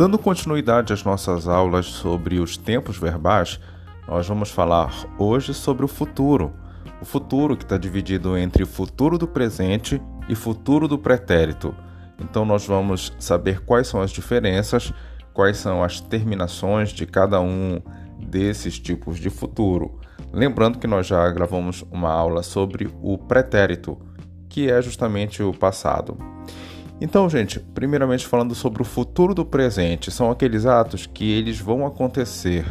Dando continuidade às nossas aulas sobre os tempos verbais, nós vamos falar hoje sobre o futuro. O futuro que está dividido entre futuro do presente e futuro do pretérito. Então, nós vamos saber quais são as diferenças, quais são as terminações de cada um desses tipos de futuro. Lembrando que nós já gravamos uma aula sobre o pretérito, que é justamente o passado. Então, gente, primeiramente falando sobre o futuro do presente, são aqueles atos que eles vão acontecer.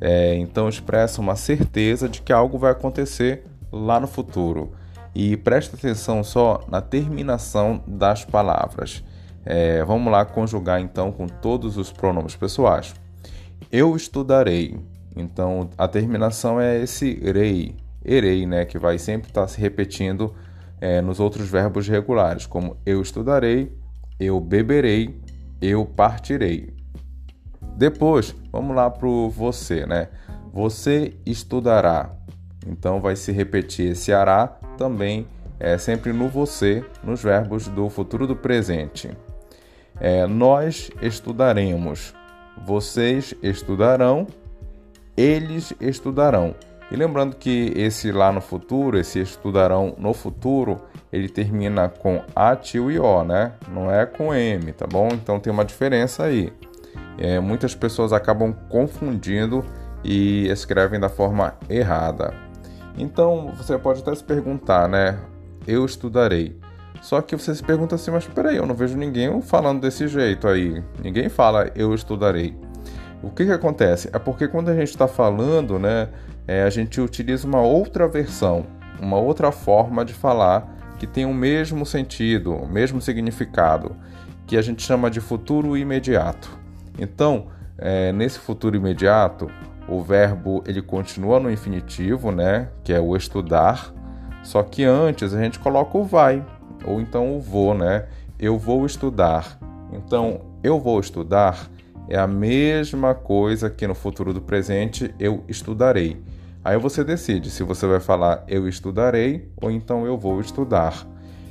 É, então expressa uma certeza de que algo vai acontecer lá no futuro. E preste atenção só na terminação das palavras. É, vamos lá conjugar então com todos os pronomes pessoais. Eu estudarei. Então a terminação é esse rei, erei, né, que vai sempre estar se repetindo é, nos outros verbos regulares, como eu estudarei, eu beberei, eu partirei. Depois, vamos lá para o você, né? Você estudará. Então vai se repetir esse ará também é sempre no você, nos verbos do futuro do presente. É, nós estudaremos, vocês estudarão, eles estudarão. E lembrando que esse lá no futuro, esse estudarão no futuro, ele termina com a, tio e o, né? Não é com m, tá bom? Então tem uma diferença aí. É, muitas pessoas acabam confundindo e escrevem da forma errada. Então você pode até se perguntar, né? Eu estudarei. Só que você se pergunta assim, mas peraí, eu não vejo ninguém falando desse jeito aí. Ninguém fala eu estudarei. O que, que acontece? É porque quando a gente está falando, né, é, a gente utiliza uma outra versão, uma outra forma de falar que tem o mesmo sentido, o mesmo significado, que a gente chama de futuro imediato. Então, é, nesse futuro imediato, o verbo ele continua no infinitivo, né, que é o estudar, só que antes a gente coloca o vai ou então o vou, né? Eu vou estudar. Então, eu vou estudar é a mesma coisa que no futuro do presente eu estudarei. Aí você decide se você vai falar eu estudarei ou então eu vou estudar.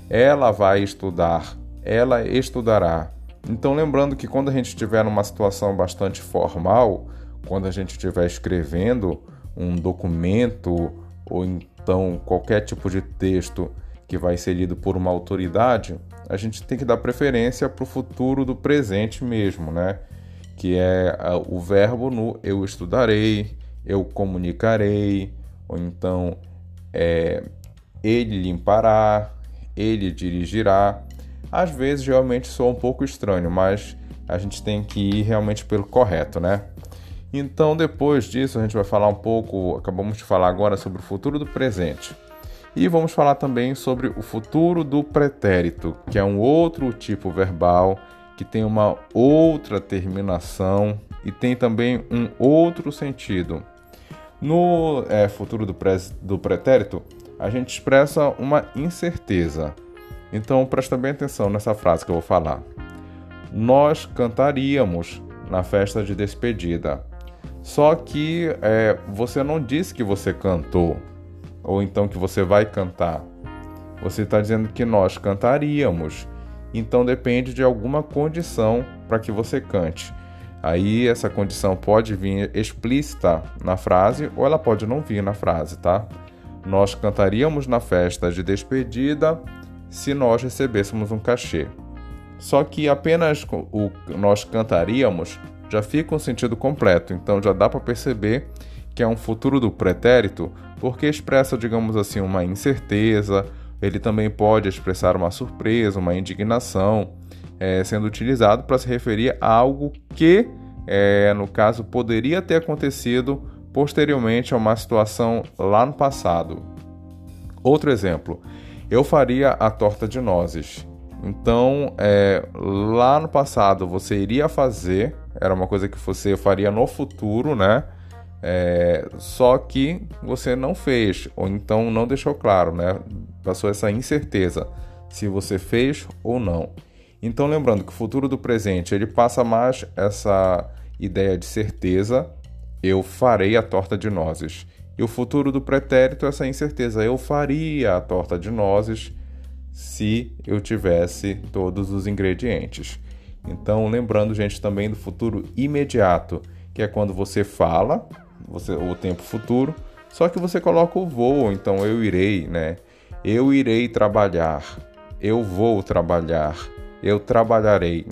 Ela vai estudar, ela estudará. Então, lembrando que quando a gente estiver numa situação bastante formal, quando a gente estiver escrevendo um documento ou então qualquer tipo de texto que vai ser lido por uma autoridade, a gente tem que dar preferência para o futuro do presente mesmo, né? Que é o verbo no eu estudarei, eu comunicarei, ou então é, ele limpará, ele dirigirá. Às vezes realmente soa um pouco estranho, mas a gente tem que ir realmente pelo correto, né? Então, depois disso, a gente vai falar um pouco, acabamos de falar agora sobre o futuro do presente. E vamos falar também sobre o futuro do pretérito, que é um outro tipo verbal que tem uma outra terminação e tem também um outro sentido. No é, futuro do, pré, do pretérito, a gente expressa uma incerteza. Então presta bem atenção nessa frase que eu vou falar. Nós cantaríamos na festa de despedida. Só que é, você não disse que você cantou, ou então que você vai cantar. Você está dizendo que nós cantaríamos. Então depende de alguma condição para que você cante. Aí essa condição pode vir explícita na frase ou ela pode não vir na frase, tá? Nós cantaríamos na festa de despedida se nós recebêssemos um cachê. Só que apenas o nós cantaríamos já fica um sentido completo, então já dá para perceber que é um futuro do pretérito, porque expressa, digamos assim, uma incerteza, ele também pode expressar uma surpresa, uma indignação, é, sendo utilizado para se referir a algo que, é, no caso, poderia ter acontecido posteriormente a uma situação lá no passado. Outro exemplo, eu faria a torta de nozes. Então, é, lá no passado você iria fazer, era uma coisa que você faria no futuro, né? É, só que você não fez, ou então não deixou claro, né? Passou essa incerteza se você fez ou não. Então, lembrando que o futuro do presente ele passa mais essa ideia de certeza, eu farei a torta de nozes. E o futuro do pretérito, essa incerteza, eu faria a torta de nozes se eu tivesse todos os ingredientes. Então, lembrando, gente, também do futuro imediato, que é quando você fala, você, o tempo futuro, só que você coloca o vou, então eu irei, né? Eu irei trabalhar, eu vou trabalhar, eu trabalharei.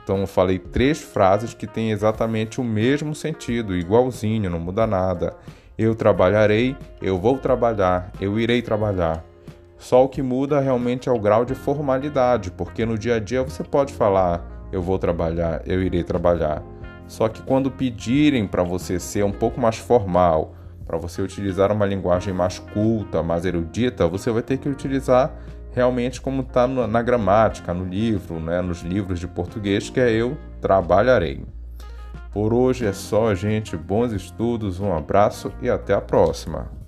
Então eu falei três frases que têm exatamente o mesmo sentido, igualzinho, não muda nada. Eu trabalharei, eu vou trabalhar, eu irei trabalhar. Só o que muda realmente é o grau de formalidade, porque no dia a dia você pode falar eu vou trabalhar, eu irei trabalhar. Só que quando pedirem para você ser um pouco mais formal, para você utilizar uma linguagem mais culta, mais erudita, você vai ter que utilizar realmente como está na gramática, no livro, né, nos livros de português, que é eu trabalharei. Por hoje é só, gente. Bons estudos, um abraço e até a próxima.